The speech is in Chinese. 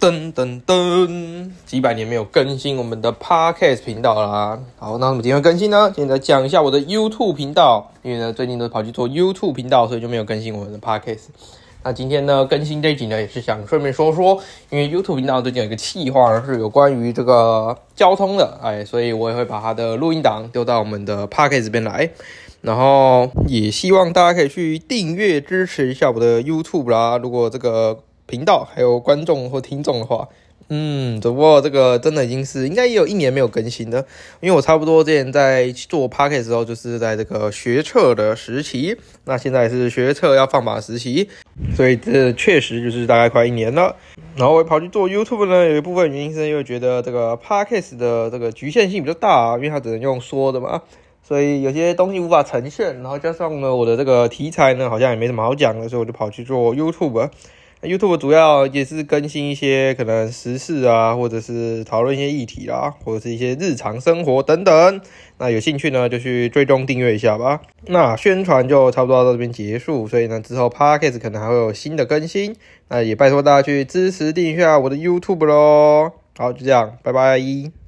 噔噔噔，几百年没有更新我们的 podcast 频道啦。好，那我们今天更新呢？今天来讲一下我的 YouTube 频道，因为呢最近都跑去做 YouTube 频道，所以就没有更新我们的 podcast。那今天呢更新这集呢，也是想顺便说说，因为 YouTube 频道最近有一个企划是有关于这个交通的，哎，所以我也会把它的录音档丢到我们的 podcast 这边来，然后也希望大家可以去订阅支持一下我的 YouTube 啦。如果这个频道还有观众或听众的话，嗯，只不过这个真的已经是应该也有一年没有更新的，因为我差不多之前在做 p a r k e t 时候，就是在这个学测的时期，那现在是学测要放榜时期，所以这确实就是大概快一年了。然后我跑去做 YouTube 呢，有一部分原因是因为觉得这个 p a r k e t 的这个局限性比较大，因为它只能用说的嘛，所以有些东西无法呈现。然后加上呢，我的这个题材呢，好像也没什么好讲的，所以我就跑去做 YouTube。YouTube 主要也是更新一些可能时事啊，或者是讨论一些议题啦，或者是一些日常生活等等。那有兴趣呢，就去追踪订阅一下吧。那宣传就差不多到这边结束，所以呢，之后 Podcast 可能还会有新的更新。那也拜托大家去支持订阅一下我的 YouTube 咯。好，就这样，拜拜。